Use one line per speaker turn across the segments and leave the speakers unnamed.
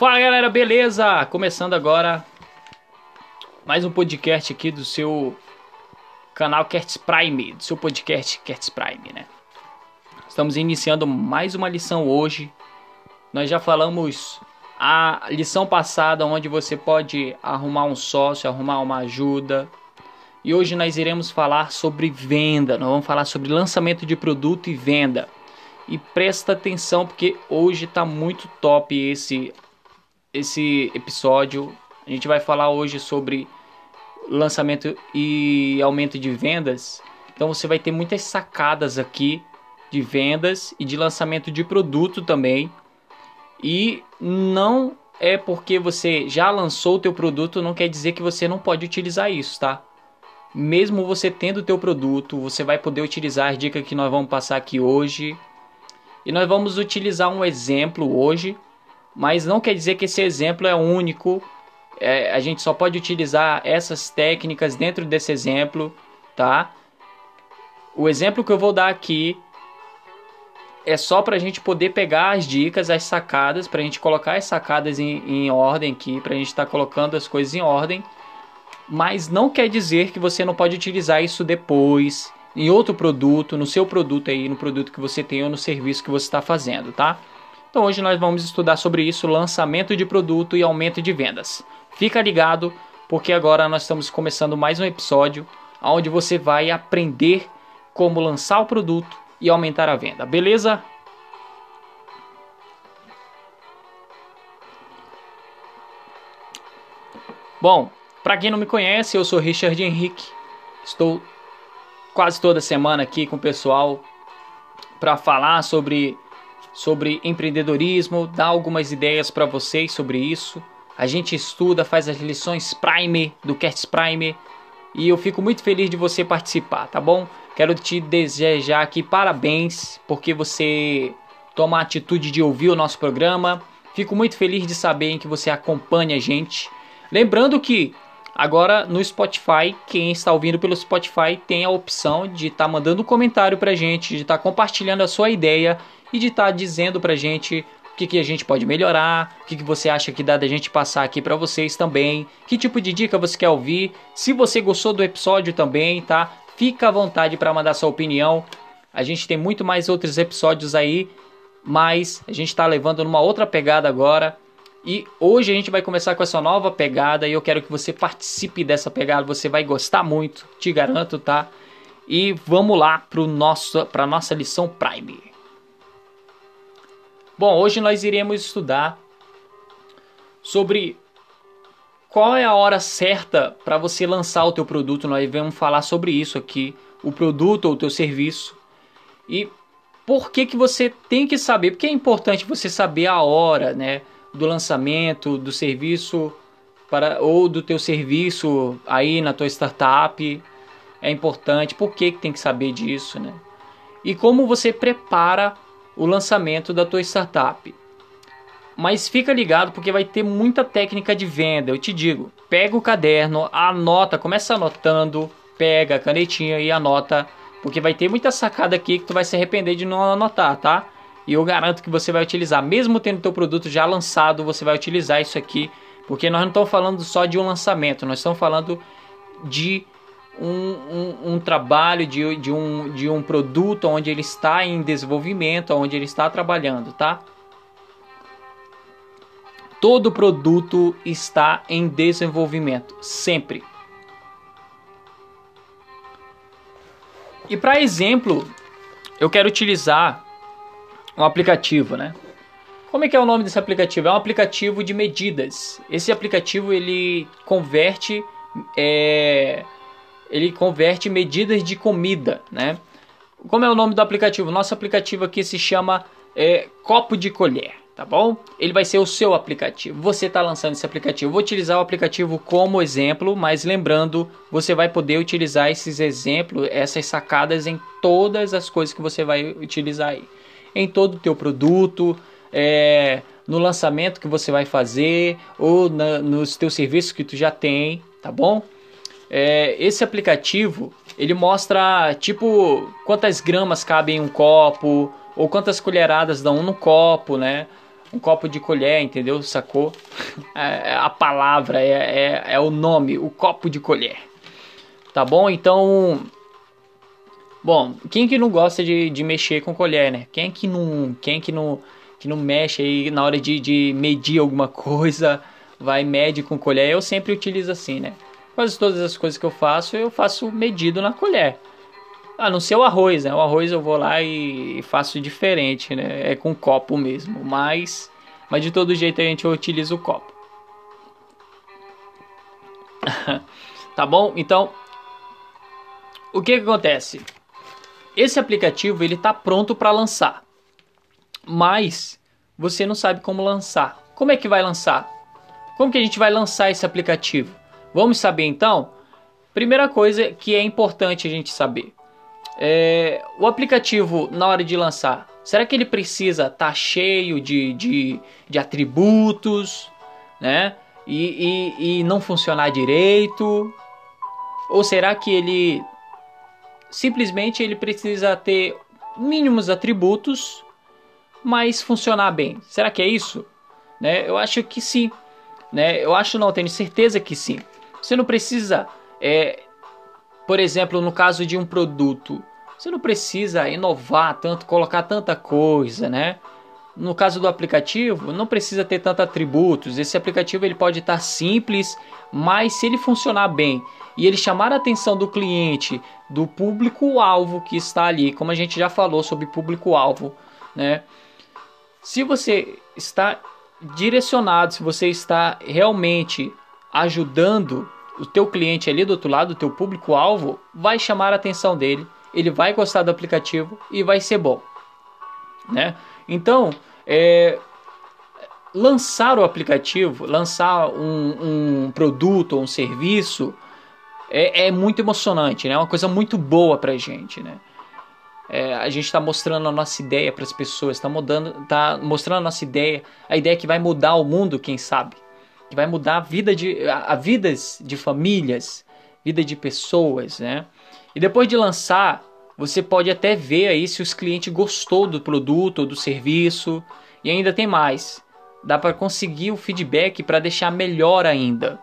Fala galera, beleza? Começando agora mais um podcast aqui do seu canal Kertz Prime, do seu podcast Kertz Prime, né? Estamos iniciando mais uma lição hoje. Nós já falamos a lição passada onde você pode arrumar um sócio, arrumar uma ajuda. E hoje nós iremos falar sobre venda. Nós vamos falar sobre lançamento de produto e venda. E presta atenção porque hoje está muito top esse esse episódio. A gente vai falar hoje sobre lançamento e aumento de vendas. Então você vai ter muitas sacadas aqui de vendas e de lançamento de produto também. E não é porque você já lançou o teu produto, não quer dizer que você não pode utilizar isso, tá? Mesmo você tendo o teu produto, você vai poder utilizar as dicas que nós vamos passar aqui hoje. E nós vamos utilizar um exemplo hoje mas não quer dizer que esse exemplo é único. É, a gente só pode utilizar essas técnicas dentro desse exemplo, tá? O exemplo que eu vou dar aqui é só para a gente poder pegar as dicas, as sacadas, para a gente colocar as sacadas em, em ordem aqui, para a gente estar tá colocando as coisas em ordem. Mas não quer dizer que você não pode utilizar isso depois em outro produto, no seu produto aí, no produto que você tem ou no serviço que você está fazendo, tá? Então hoje nós vamos estudar sobre isso, lançamento de produto e aumento de vendas. Fica ligado, porque agora nós estamos começando mais um episódio onde você vai aprender como lançar o produto e aumentar a venda, beleza? Bom, para quem não me conhece, eu sou Richard Henrique. Estou quase toda semana aqui com o pessoal para falar sobre sobre empreendedorismo, dar algumas ideias para vocês sobre isso. A gente estuda, faz as lições Prime do Cats Prime e eu fico muito feliz de você participar, tá bom? Quero te desejar aqui parabéns porque você toma a atitude de ouvir o nosso programa. Fico muito feliz de saber que você acompanha a gente. Lembrando que agora no Spotify, quem está ouvindo pelo Spotify tem a opção de estar tá mandando um comentário pra gente, de estar tá compartilhando a sua ideia e de estar tá dizendo pra gente o que, que a gente pode melhorar, o que, que você acha que dá da gente passar aqui para vocês também, que tipo de dica você quer ouvir, se você gostou do episódio também, tá? Fica à vontade para mandar sua opinião. A gente tem muito mais outros episódios aí, mas a gente está levando numa outra pegada agora. E hoje a gente vai começar com essa nova pegada e eu quero que você participe dessa pegada. Você vai gostar muito, te garanto, tá? E vamos lá para nosso, a nossa lição Prime. Bom, hoje nós iremos estudar sobre qual é a hora certa para você lançar o teu produto. Nós vamos falar sobre isso aqui, o produto ou o teu serviço. E por que que você tem que saber? Porque é importante você saber a hora, né, do lançamento do serviço para ou do teu serviço aí na tua startup. É importante. Por que que tem que saber disso, né? E como você prepara o lançamento da tua startup. Mas fica ligado porque vai ter muita técnica de venda. Eu te digo, pega o caderno, anota, começa anotando, pega a canetinha e anota, porque vai ter muita sacada aqui que tu vai se arrepender de não anotar, tá? E eu garanto que você vai utilizar, mesmo tendo teu produto já lançado, você vai utilizar isso aqui, porque nós não estamos falando só de um lançamento, nós estamos falando de um, um, um, trabalho de, de, um, de um produto onde ele está em desenvolvimento, onde ele está trabalhando, tá? Todo produto está em desenvolvimento, sempre. E para exemplo, eu quero utilizar um aplicativo, né? Como é que é o nome desse aplicativo? É um aplicativo de medidas. Esse aplicativo ele converte é, ele converte medidas de comida, né? Como é o nome do aplicativo? Nosso aplicativo aqui se chama é, Copo de Colher, tá bom? Ele vai ser o seu aplicativo. Você está lançando esse aplicativo. Vou utilizar o aplicativo como exemplo, mas lembrando, você vai poder utilizar esses exemplos, essas sacadas em todas as coisas que você vai utilizar aí. Em todo o teu produto, é, no lançamento que você vai fazer ou na, nos teus serviços que tu já tem, tá bom? É, esse aplicativo ele mostra tipo quantas gramas cabem em um copo ou quantas colheradas dão no copo, né? um copo de colher, entendeu? Sacou? É, é a palavra, é, é, é o nome, o copo de colher. Tá bom? Então. Bom, quem que não gosta de, de mexer com colher, né? Quem que não, quem que não, que não mexe aí na hora de, de medir alguma coisa, vai mede com colher? Eu sempre utilizo assim, né? Quase todas as coisas que eu faço, eu faço medido na colher. A não ser o arroz, né? O arroz eu vou lá e faço diferente, né? É com copo mesmo. Mas, mas de todo jeito a gente utiliza o copo. tá bom? Então, o que, que acontece? Esse aplicativo ele está pronto para lançar, mas você não sabe como lançar. Como é que vai lançar? Como que a gente vai lançar esse aplicativo? Vamos saber então? Primeira coisa que é importante a gente saber. É, o aplicativo, na hora de lançar, será que ele precisa estar tá cheio de, de, de, atributos, né? E, e, e não funcionar direito? Ou será que ele simplesmente ele precisa ter mínimos atributos, mas funcionar bem? Será que é isso? Né? Eu acho que sim. Né? Eu acho não, tenho certeza que sim. Você não precisa, é, por exemplo, no caso de um produto, você não precisa inovar tanto, colocar tanta coisa, né? No caso do aplicativo, não precisa ter tantos atributos. Esse aplicativo ele pode estar simples, mas se ele funcionar bem e ele chamar a atenção do cliente, do público-alvo que está ali, como a gente já falou sobre público-alvo, né? Se você está direcionado, se você está realmente ajudando o teu cliente ali do outro lado, o teu público-alvo, vai chamar a atenção dele ele vai gostar do aplicativo e vai ser bom, né? Então, é, lançar o aplicativo, lançar um, um produto ou um serviço é, é, muito emocionante, né? É uma coisa muito boa pra gente, né? É, a gente está mostrando a nossa ideia para as pessoas, está tá mostrando a nossa ideia, a ideia que vai mudar o mundo, quem sabe, que vai mudar a vida de, a, a vidas de famílias, vida de pessoas, né? E depois de lançar, você pode até ver aí se os clientes gostou do produto ou do serviço. E ainda tem mais. Dá para conseguir o feedback para deixar melhor ainda.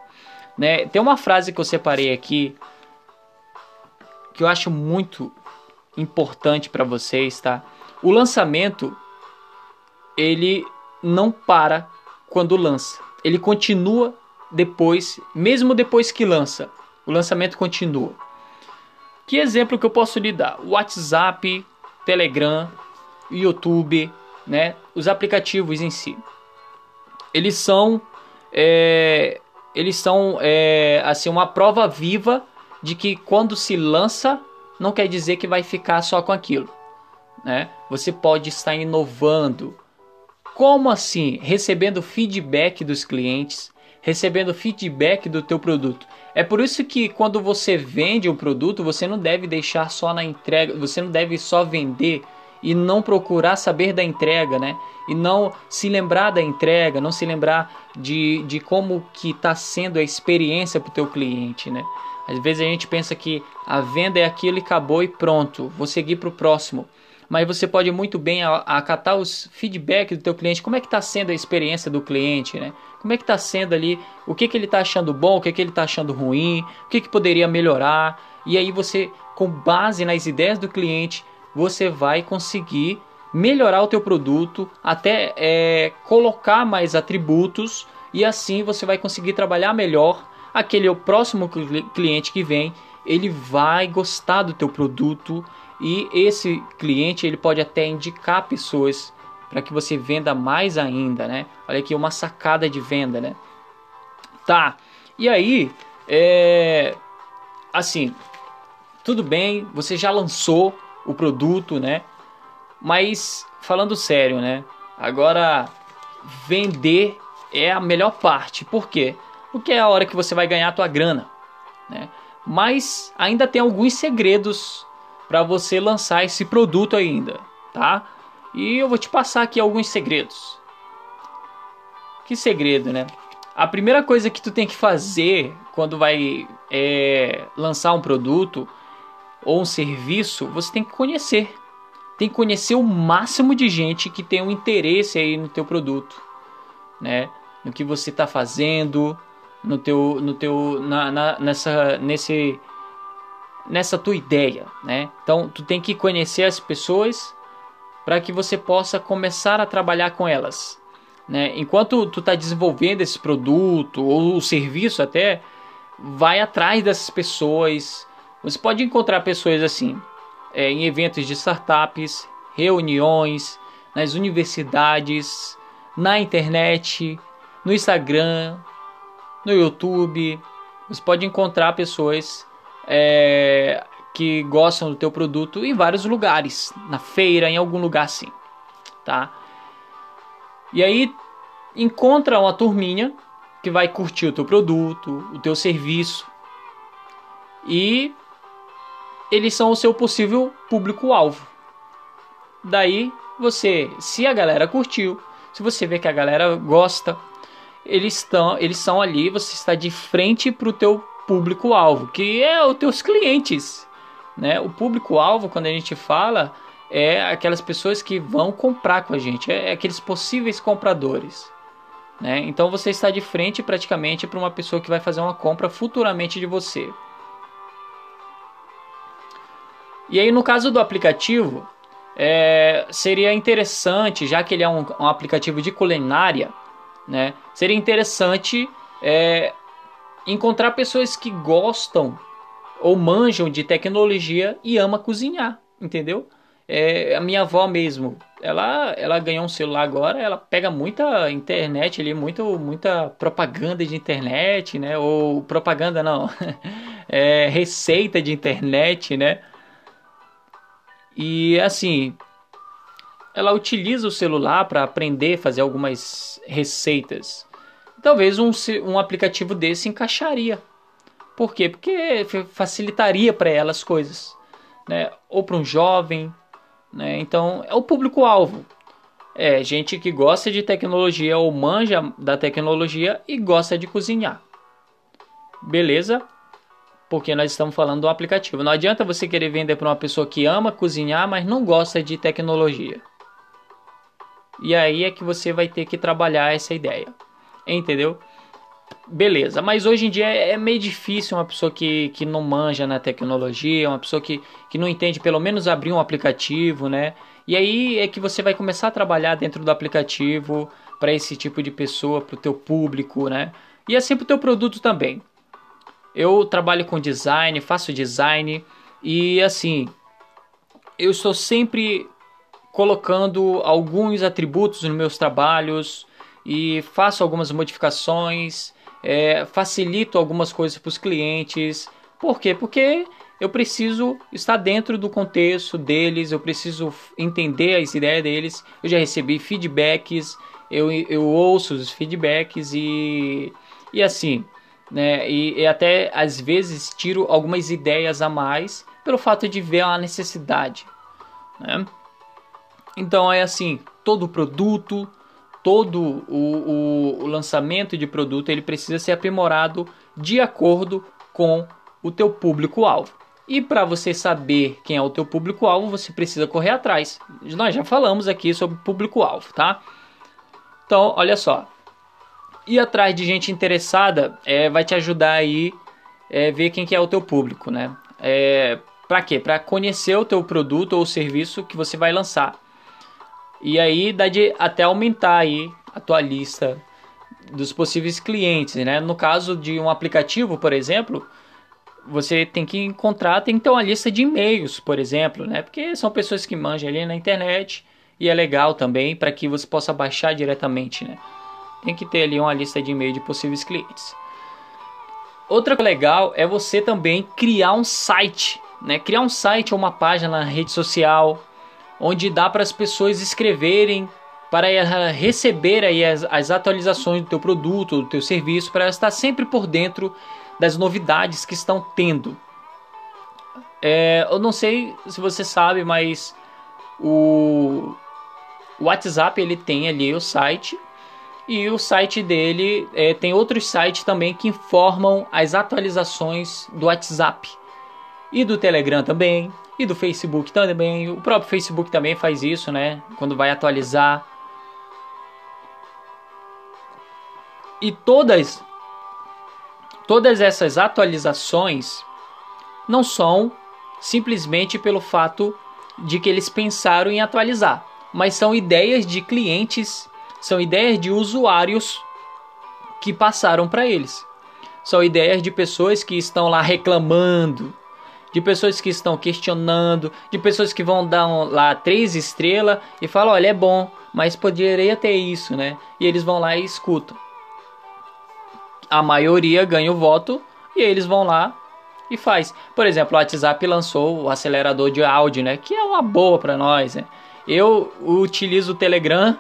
Né? Tem uma frase que eu separei aqui que eu acho muito importante para vocês, tá? O lançamento ele não para quando lança. Ele continua depois, mesmo depois que lança. O lançamento continua. Que exemplo que eu posso lhe dar? WhatsApp, Telegram, YouTube, né? Os aplicativos em si. Eles são, é, eles são é, assim uma prova viva de que quando se lança não quer dizer que vai ficar só com aquilo, né? Você pode estar inovando. Como assim? Recebendo feedback dos clientes, recebendo feedback do teu produto. É por isso que quando você vende um produto, você não deve deixar só na entrega, você não deve só vender e não procurar saber da entrega, né? E não se lembrar da entrega, não se lembrar de, de como que está sendo a experiência para o teu cliente, né? Às vezes a gente pensa que a venda é aquilo e acabou e pronto, vou seguir para o próximo mas você pode muito bem acatar os feedbacks do teu cliente, como é que está sendo a experiência do cliente, né? Como é que está sendo ali, o que, que ele está achando bom, o que, que ele está achando ruim, o que, que poderia melhorar. E aí você, com base nas ideias do cliente, você vai conseguir melhorar o teu produto, até é, colocar mais atributos e assim você vai conseguir trabalhar melhor. Aquele é o próximo cliente que vem, ele vai gostar do teu produto, e esse cliente ele pode até indicar pessoas para que você venda mais ainda, né? Olha aqui uma sacada de venda, né? Tá. E aí, é assim, tudo bem, você já lançou o produto, né? Mas falando sério, né? Agora vender é a melhor parte. Por quê? Porque é a hora que você vai ganhar a tua grana, né? Mas ainda tem alguns segredos para você lançar esse produto ainda, tá? E eu vou te passar aqui alguns segredos. Que segredo, né? A primeira coisa que tu tem que fazer quando vai é, lançar um produto ou um serviço, você tem que conhecer. tem que conhecer o máximo de gente que tem um interesse aí no teu produto, né? No que você está fazendo, no teu, no teu, na, na, nessa, nesse, nessa tua ideia, né? Então, tu tem que conhecer as pessoas para que você possa começar a trabalhar com elas, né? Enquanto tu está desenvolvendo esse produto ou o serviço até, vai atrás dessas pessoas. Você pode encontrar pessoas assim é, em eventos de startups, reuniões, nas universidades, na internet, no Instagram, no YouTube. Você pode encontrar pessoas é, que gostam do teu produto em vários lugares, na feira, em algum lugar assim, tá? E aí encontra uma turminha que vai curtir o teu produto, o teu serviço e eles são o seu possível público-alvo. Daí você, se a galera curtiu, se você vê que a galera gosta, eles estão, eles são ali, você está de frente para o teu público-alvo, que é os teus clientes, né? O público-alvo, quando a gente fala, é aquelas pessoas que vão comprar com a gente, é aqueles possíveis compradores. Né? Então você está de frente praticamente para uma pessoa que vai fazer uma compra futuramente de você. E aí no caso do aplicativo, é, seria interessante, já que ele é um, um aplicativo de culinária, né? Seria interessante é, encontrar pessoas que gostam ou manjam de tecnologia e ama cozinhar, entendeu? É, a minha avó mesmo, ela, ela ganhou um celular agora, ela pega muita internet ali, muito, muita propaganda de internet, né? Ou propaganda não, é, receita de internet, né? E assim, ela utiliza o celular para aprender a fazer algumas receitas. Talvez um, um aplicativo desse encaixaria. Por quê? Porque facilitaria para ela as coisas. Né? Ou para um jovem, né? Então, é o público-alvo. É gente que gosta de tecnologia ou manja da tecnologia e gosta de cozinhar. Beleza? Porque nós estamos falando do aplicativo. Não adianta você querer vender para uma pessoa que ama cozinhar, mas não gosta de tecnologia. E aí é que você vai ter que trabalhar essa ideia. Entendeu? beleza. Mas hoje em dia é, meio difícil uma pessoa que, que não manja na tecnologia, uma pessoa que, que não entende pelo menos abrir um aplicativo, né? E aí é que você vai começar a trabalhar dentro do aplicativo para esse tipo de pessoa, para o teu público, né? E assim para o teu produto também. Eu trabalho com design, faço design e assim, eu estou sempre colocando alguns atributos nos meus trabalhos e faço algumas modificações é, facilito algumas coisas para os clientes. Por quê? Porque eu preciso estar dentro do contexto deles, eu preciso entender as ideias deles. Eu já recebi feedbacks, eu, eu ouço os feedbacks e, e assim, né? E, e até às vezes tiro algumas ideias a mais pelo fato de ver a necessidade, né? Então é assim, todo produto, todo o, o, o lançamento de produto ele precisa ser aprimorado de acordo com o teu público-alvo. E para você saber quem é o teu público-alvo, você precisa correr atrás. Nós já falamos aqui sobre público-alvo, tá? Então, olha só. Ir atrás de gente interessada é, vai te ajudar aí é, ver quem que é o teu público, né? É, para quê? Para conhecer o teu produto ou serviço que você vai lançar. E aí dá de até aumentar aí a tua lista dos possíveis clientes, né? No caso de um aplicativo, por exemplo, você tem que encontrar, tem que ter uma lista de e-mails, por exemplo, né? Porque são pessoas que manjam ali na internet e é legal também para que você possa baixar diretamente, né? Tem que ter ali uma lista de e-mail de possíveis clientes. Outra coisa legal é você também criar um site, né? Criar um site ou uma página na rede social, onde dá para as pessoas escreverem para receber aí as, as atualizações do teu produto, do teu serviço, para estar sempre por dentro das novidades que estão tendo. É, eu não sei se você sabe, mas o, WhatsApp ele tem ali o site e o site dele é, tem outros sites também que informam as atualizações do WhatsApp e do Telegram também e do Facebook também. O próprio Facebook também faz isso, né? Quando vai atualizar. E todas todas essas atualizações não são simplesmente pelo fato de que eles pensaram em atualizar, mas são ideias de clientes, são ideias de usuários que passaram para eles. São ideias de pessoas que estão lá reclamando, de pessoas que estão questionando, de pessoas que vão dar um, lá três estrelas e falam: olha, é bom, mas poderia ter isso, né? E eles vão lá e escutam. A maioria ganha o voto e eles vão lá e faz. Por exemplo, o WhatsApp lançou o acelerador de áudio, né? Que é uma boa para nós, né? Eu utilizo o Telegram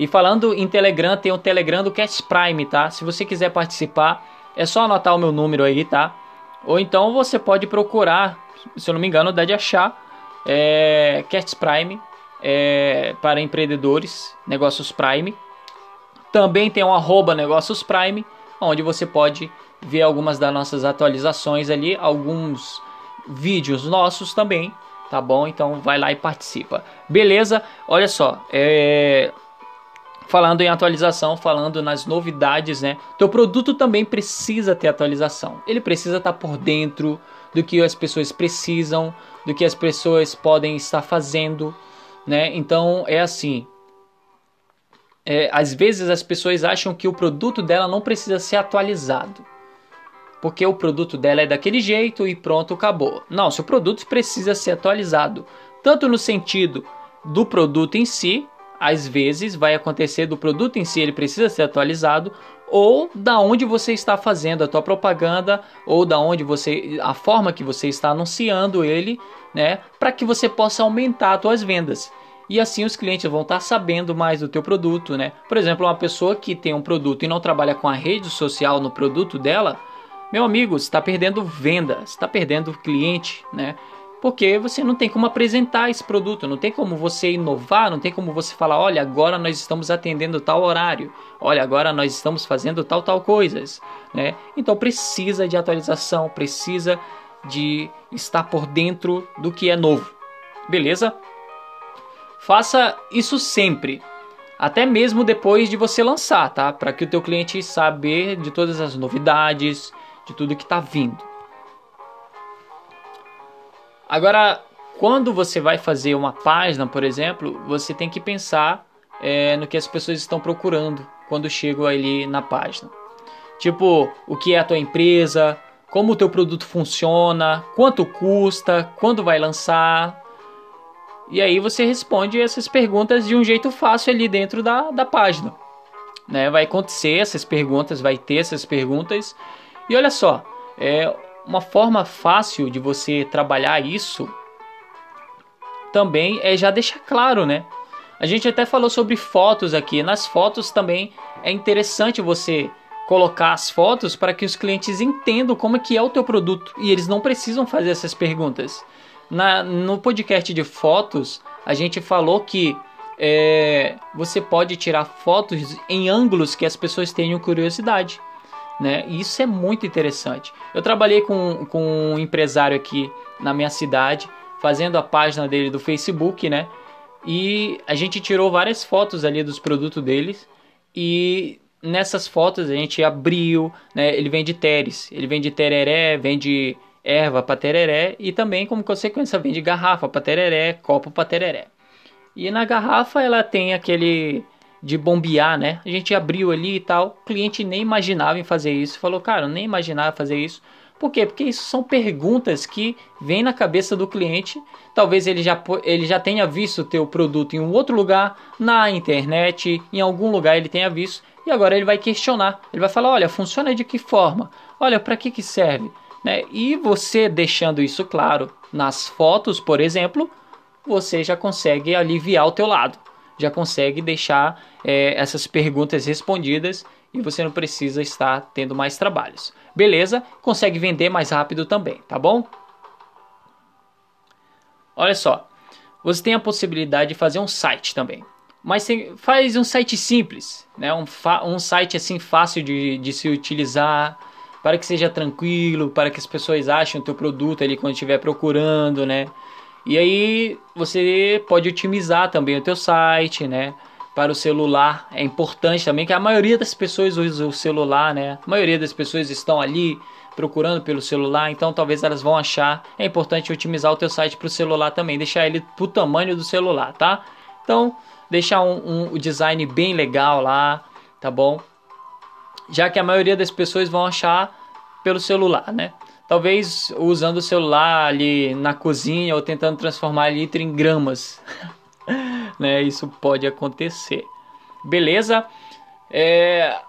e falando em Telegram, tem o Telegram do Cast Prime, tá? Se você quiser participar, é só anotar o meu número aí, tá? Ou então você pode procurar, se eu não me engano, dá de achar é, Cats Prime é, para empreendedores, Negócios Prime. Também tem um arroba Negócios Prime, onde você pode ver algumas das nossas atualizações ali, alguns vídeos nossos também, tá bom? Então vai lá e participa. Beleza? Olha só, é falando em atualização, falando nas novidades, né? Teu produto também precisa ter atualização. Ele precisa estar por dentro do que as pessoas precisam, do que as pessoas podem estar fazendo, né? Então é assim. É, às vezes as pessoas acham que o produto dela não precisa ser atualizado. Porque o produto dela é daquele jeito e pronto, acabou. Não, seu produto precisa ser atualizado. Tanto no sentido do produto em si, às vezes vai acontecer do produto em si, ele precisa ser atualizado, ou da onde você está fazendo a tua propaganda, ou da onde você a forma que você está anunciando ele, né, para que você possa aumentar as tuas vendas. E assim os clientes vão estar sabendo mais do teu produto, né? Por exemplo, uma pessoa que tem um produto e não trabalha com a rede social no produto dela, meu amigo, está perdendo venda, está perdendo cliente, né? Porque você não tem como apresentar esse produto, não tem como você inovar, não tem como você falar, olha, agora nós estamos atendendo tal horário, olha, agora nós estamos fazendo tal tal coisas, né? Então precisa de atualização, precisa de estar por dentro do que é novo. Beleza? Faça isso sempre, até mesmo depois de você lançar, tá? Para que o teu cliente saber de todas as novidades, de tudo que está vindo. Agora, quando você vai fazer uma página, por exemplo, você tem que pensar é, no que as pessoas estão procurando quando chegam ali na página. Tipo, o que é a tua empresa, como o teu produto funciona, quanto custa, quando vai lançar. E aí você responde essas perguntas de um jeito fácil ali dentro da, da página. Né? Vai acontecer essas perguntas, vai ter essas perguntas. E olha só, é, uma forma fácil de você trabalhar isso também é já deixar claro, né? A gente até falou sobre fotos aqui. Nas fotos também é interessante você colocar as fotos para que os clientes entendam como é que é o teu produto e eles não precisam fazer essas perguntas. Na, no podcast de fotos, a gente falou que é, você pode tirar fotos em ângulos que as pessoas tenham curiosidade né? E isso é muito interessante. Eu trabalhei com, com um empresário aqui na minha cidade, fazendo a página dele do Facebook, né? E a gente tirou várias fotos ali dos produtos deles e nessas fotos a gente abriu, né? Ele vende teres, ele vende tereré, vende erva para tereré e também como consequência vende garrafa para tereré, copo para tereré. E na garrafa ela tem aquele de bombear, né? A gente abriu ali e tal. O cliente nem imaginava em fazer isso. Falou, cara, nem imaginava fazer isso. Por quê? Porque isso são perguntas que vêm na cabeça do cliente. Talvez ele já, ele já tenha visto o teu produto em um outro lugar, na internet, em algum lugar ele tenha visto. E agora ele vai questionar. Ele vai falar, olha, funciona de que forma? Olha, para que, que serve? Né? E você deixando isso claro nas fotos, por exemplo, você já consegue aliviar o teu lado já consegue deixar é, essas perguntas respondidas e você não precisa estar tendo mais trabalhos. Beleza? Consegue vender mais rápido também, tá bom? Olha só, você tem a possibilidade de fazer um site também. Mas faz um site simples, né? um, um site assim fácil de, de se utilizar, para que seja tranquilo, para que as pessoas achem o teu produto ali quando estiver procurando, né? E aí você pode otimizar também o teu site, né? Para o celular é importante também que a maioria das pessoas usa o celular, né? A maioria das pessoas estão ali procurando pelo celular, então talvez elas vão achar é importante otimizar o teu site para o celular também, deixar ele pro tamanho do celular, tá? Então deixar um, um, um design bem legal lá, tá bom? Já que a maioria das pessoas vão achar pelo celular, né? Talvez usando o celular ali na cozinha ou tentando transformar litro em gramas, né? Isso pode acontecer. Beleza? É,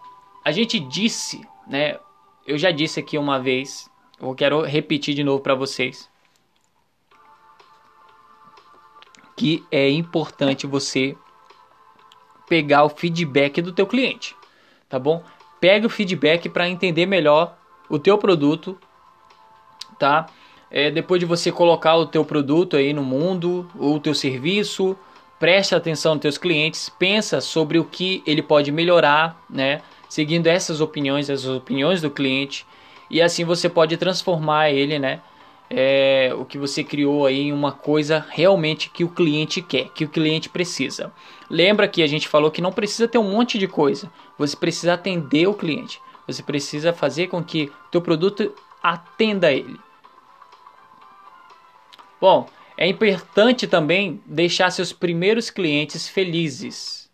a gente disse, né? Eu já disse aqui uma vez, eu quero repetir de novo para vocês. Que é importante você pegar o feedback do teu cliente, tá bom? Pega o feedback para entender melhor o teu produto, tá? É, depois de você colocar o teu produto aí no mundo, ou o teu serviço, preste atenção nos teus clientes, pensa sobre o que ele pode melhorar, né? Seguindo essas opiniões, as opiniões do cliente, e assim você pode transformar ele, né? é, o que você criou aí em uma coisa realmente que o cliente quer, que o cliente precisa. Lembra que a gente falou que não precisa ter um monte de coisa, você precisa atender o cliente, você precisa fazer com que teu produto atenda ele. Bom, é importante também deixar seus primeiros clientes felizes,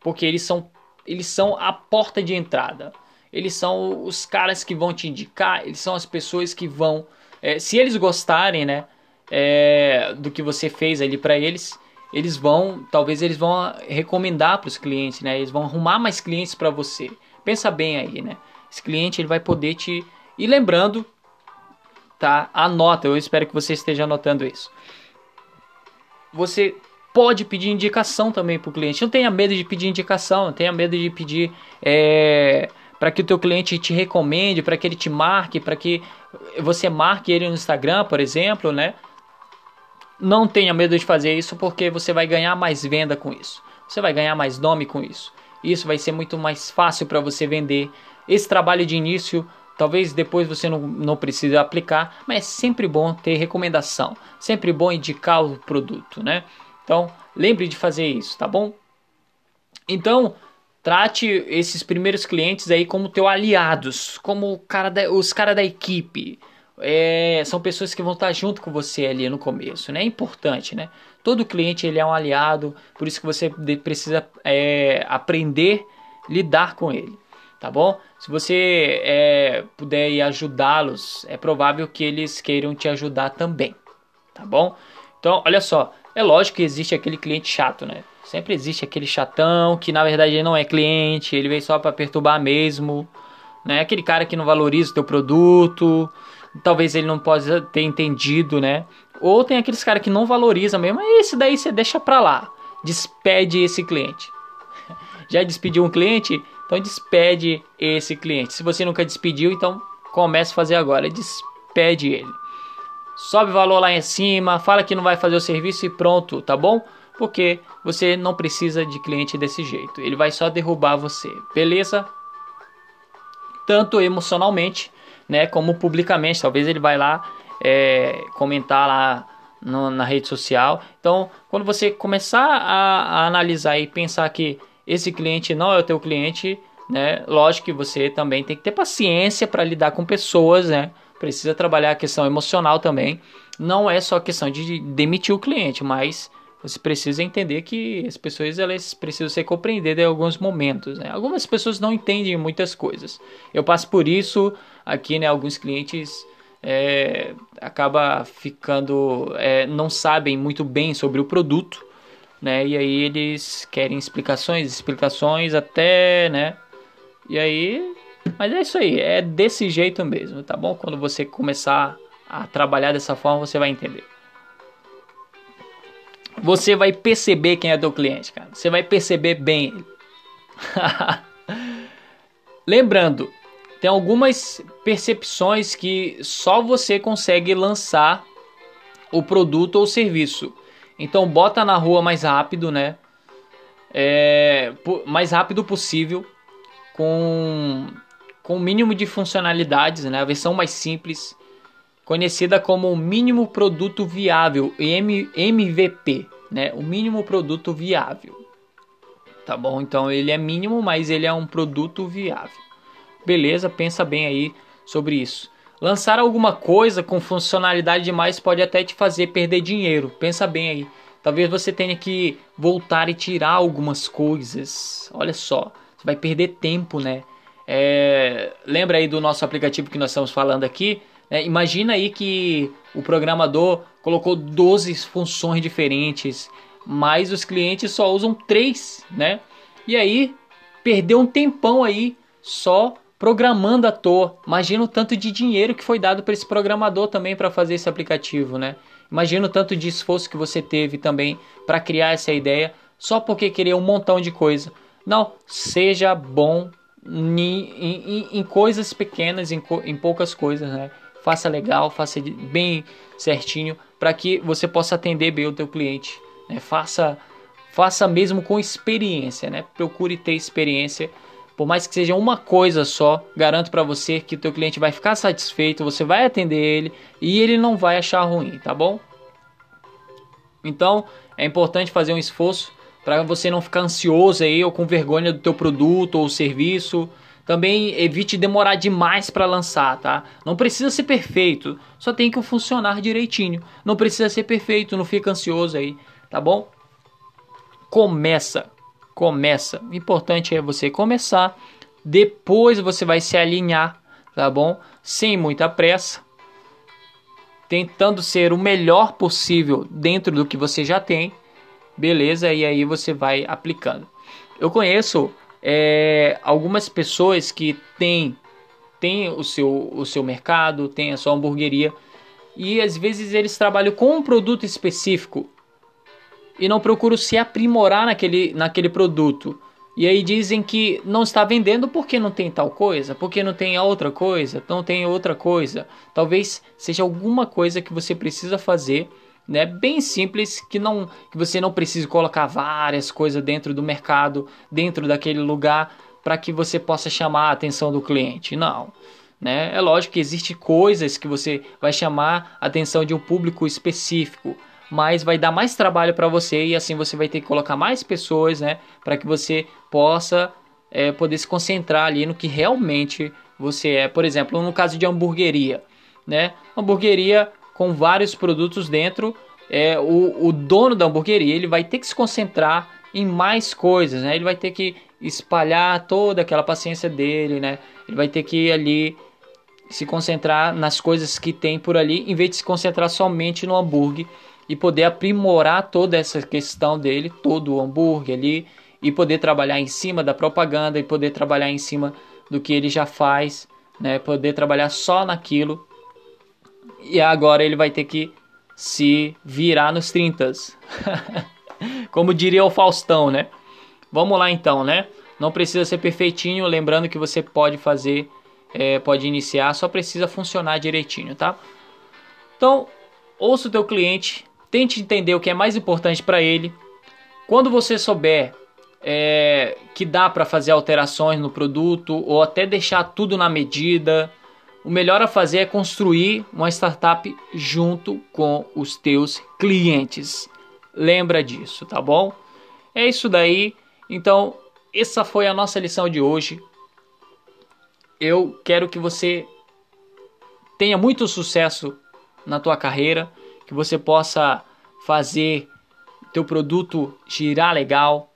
porque eles são, eles são a porta de entrada. Eles são os caras que vão te indicar, eles são as pessoas que vão é, se eles gostarem, né, é, do que você fez ali para eles, eles vão, talvez eles vão recomendar para os clientes, né? Eles vão arrumar mais clientes para você. Pensa bem aí, né? Esse cliente ele vai poder te e lembrando, tá? Anota, eu espero que você esteja anotando isso. Você pode pedir indicação também para o cliente. Não tenha medo de pedir indicação, não tenha medo de pedir é, para que o teu cliente te recomende, para que ele te marque, para que você marque ele no Instagram, por exemplo, né? Não tenha medo de fazer isso porque você vai ganhar mais venda com isso. Você vai ganhar mais nome com isso. Isso vai ser muito mais fácil para você vender. Esse trabalho de início, talvez depois você não, não precise aplicar, mas é sempre bom ter recomendação. Sempre bom indicar o produto, né? Então, lembre de fazer isso, tá bom? Então, Trate esses primeiros clientes aí como teu aliados, como cara da, os caras da equipe. É, são pessoas que vão estar junto com você ali no começo, né? É importante, né? Todo cliente ele é um aliado, por isso que você precisa é, aprender lidar com ele, tá bom? Se você é, puder ajudá-los, é provável que eles queiram te ajudar também, tá bom? Então, olha só, é lógico que existe aquele cliente chato, né? Sempre existe aquele chatão que na verdade não é cliente, ele veio só para perturbar mesmo, né? Aquele cara que não valoriza o teu produto, talvez ele não possa ter entendido, né? Ou tem aqueles cara que não valoriza mesmo, esse daí você deixa pra lá. Despede esse cliente. Já despediu um cliente? Então despede esse cliente. Se você nunca despediu, então comece a fazer agora, despede ele. Sobe o valor lá em cima, fala que não vai fazer o serviço e pronto, tá bom? porque você não precisa de cliente desse jeito. Ele vai só derrubar você, beleza? Tanto emocionalmente, né, como publicamente. Talvez ele vai lá é, comentar lá no, na rede social. Então, quando você começar a, a, analisar e pensar que esse cliente não é o teu cliente, né, lógico que você também tem que ter paciência para lidar com pessoas, né? Precisa trabalhar a questão emocional também. Não é só questão de demitir o cliente, mas você precisa entender que as pessoas elas precisam ser compreendidas em alguns momentos. Né? Algumas pessoas não entendem muitas coisas. Eu passo por isso aqui, né? Alguns clientes é, acaba ficando é, não sabem muito bem sobre o produto, né? E aí eles querem explicações, explicações até, né? E aí, mas é isso aí, é desse jeito mesmo, tá bom? Quando você começar a trabalhar dessa forma, você vai entender você vai perceber quem é teu cliente, cara. Você vai perceber bem. Lembrando, tem algumas percepções que só você consegue lançar o produto ou serviço. Então bota na rua mais rápido, né? É, mais rápido possível, com com o mínimo de funcionalidades, né? A versão mais simples conhecida como mínimo produto viável, MVP, né? O mínimo produto viável. Tá bom? Então ele é mínimo, mas ele é um produto viável. Beleza? Pensa bem aí sobre isso. Lançar alguma coisa com funcionalidade demais pode até te fazer perder dinheiro. Pensa bem aí. Talvez você tenha que voltar e tirar algumas coisas. Olha só, você vai perder tempo, né? É, lembra aí do nosso aplicativo que nós estamos falando aqui? É, imagina aí que o programador colocou 12 funções diferentes, mas os clientes só usam 3, né? E aí perdeu um tempão aí só programando à toa. Imagina o tanto de dinheiro que foi dado para esse programador também para fazer esse aplicativo, né? Imagina o tanto de esforço que você teve também para criar essa ideia só porque queria um montão de coisa. Não, seja bom em, em, em coisas pequenas, em, em poucas coisas, né? Faça legal, faça bem certinho para que você possa atender bem o teu cliente. Né? Faça, faça mesmo com experiência, né? Procure ter experiência por mais que seja uma coisa só, garanto para você que o teu cliente vai ficar satisfeito, você vai atender ele e ele não vai achar ruim, tá bom? Então, é importante fazer um esforço para você não ficar ansioso aí ou com vergonha do teu produto ou serviço. Também evite demorar demais para lançar, tá? Não precisa ser perfeito, só tem que funcionar direitinho. Não precisa ser perfeito, não fica ansioso aí, tá bom? Começa, começa. O importante é você começar, depois você vai se alinhar, tá bom? Sem muita pressa, tentando ser o melhor possível dentro do que você já tem, beleza? E aí você vai aplicando. Eu conheço é, algumas pessoas que têm, têm o, seu, o seu mercado, têm a sua hamburgueria e às vezes eles trabalham com um produto específico e não procuro se aprimorar naquele, naquele produto. E aí dizem que não está vendendo porque não tem tal coisa, porque não tem outra coisa, não tem outra coisa. Talvez seja alguma coisa que você precisa fazer, né? Bem simples, que não que você não precise colocar várias coisas dentro do mercado, dentro daquele lugar para que você possa chamar a atenção do cliente. Não. Né? É lógico que existe coisas que você vai chamar a atenção de um público específico, mas vai dar mais trabalho para você e assim você vai ter que colocar mais pessoas, né, para que você possa é, poder se concentrar ali no que realmente você é. Por exemplo, no caso de hamburgueria, né, hamburgueria com vários produtos dentro, é o, o dono da hamburgueria ele vai ter que se concentrar em mais coisas, né? Ele vai ter que espalhar toda aquela paciência dele, né? Ele vai ter que ali se concentrar nas coisas que tem por ali, em vez de se concentrar somente no hambúrguer e poder aprimorar toda essa questão dele, todo o hambúrguer ali, e poder trabalhar em cima da propaganda e poder trabalhar em cima do que ele já faz, né? Poder trabalhar só naquilo. E agora ele vai ter que se virar nos 30. Como diria o Faustão, né? Vamos lá então, né? Não precisa ser perfeitinho, lembrando que você pode fazer, é, pode iniciar, só precisa funcionar direitinho, tá? Então, ouça o teu cliente, Tente entender o que é mais importante para ele. Quando você souber é, que dá para fazer alterações no produto ou até deixar tudo na medida, o melhor a fazer é construir uma startup junto com os teus clientes. Lembra disso, tá bom? É isso daí. Então, essa foi a nossa lição de hoje. Eu quero que você tenha muito sucesso na tua carreira que você possa fazer teu produto girar legal,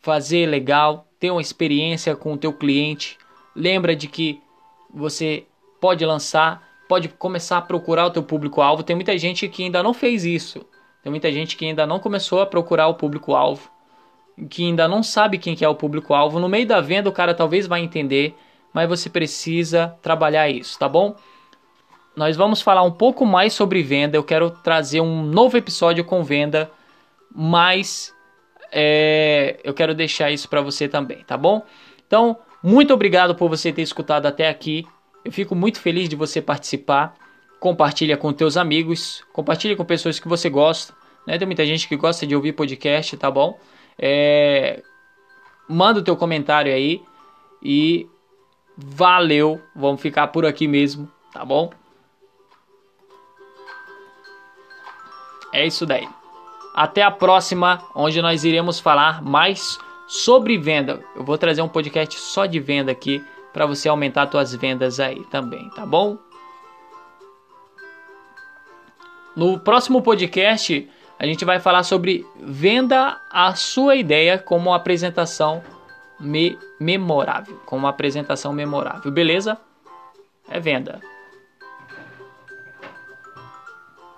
fazer legal, ter uma experiência com o teu cliente. Lembra de que você pode lançar, pode começar a procurar o teu público-alvo. Tem muita gente que ainda não fez isso. Tem muita gente que ainda não começou a procurar o público-alvo, que ainda não sabe quem que é o público-alvo. No meio da venda o cara talvez vai entender, mas você precisa trabalhar isso, tá bom? Nós vamos falar um pouco mais sobre venda. Eu quero trazer um novo episódio com venda, mas é, eu quero deixar isso para você também, tá bom? Então, muito obrigado por você ter escutado até aqui. Eu fico muito feliz de você participar. Compartilha com teus amigos, compartilha com pessoas que você gosta. Né? Tem muita gente que gosta de ouvir podcast, tá bom? É, manda o teu comentário aí e valeu. Vamos ficar por aqui mesmo, tá bom? É isso daí. Até a próxima, onde nós iremos falar mais sobre venda. Eu vou trazer um podcast só de venda aqui para você aumentar suas vendas aí também, tá bom? No próximo podcast, a gente vai falar sobre venda a sua ideia como apresentação me memorável, como apresentação memorável, beleza? É venda.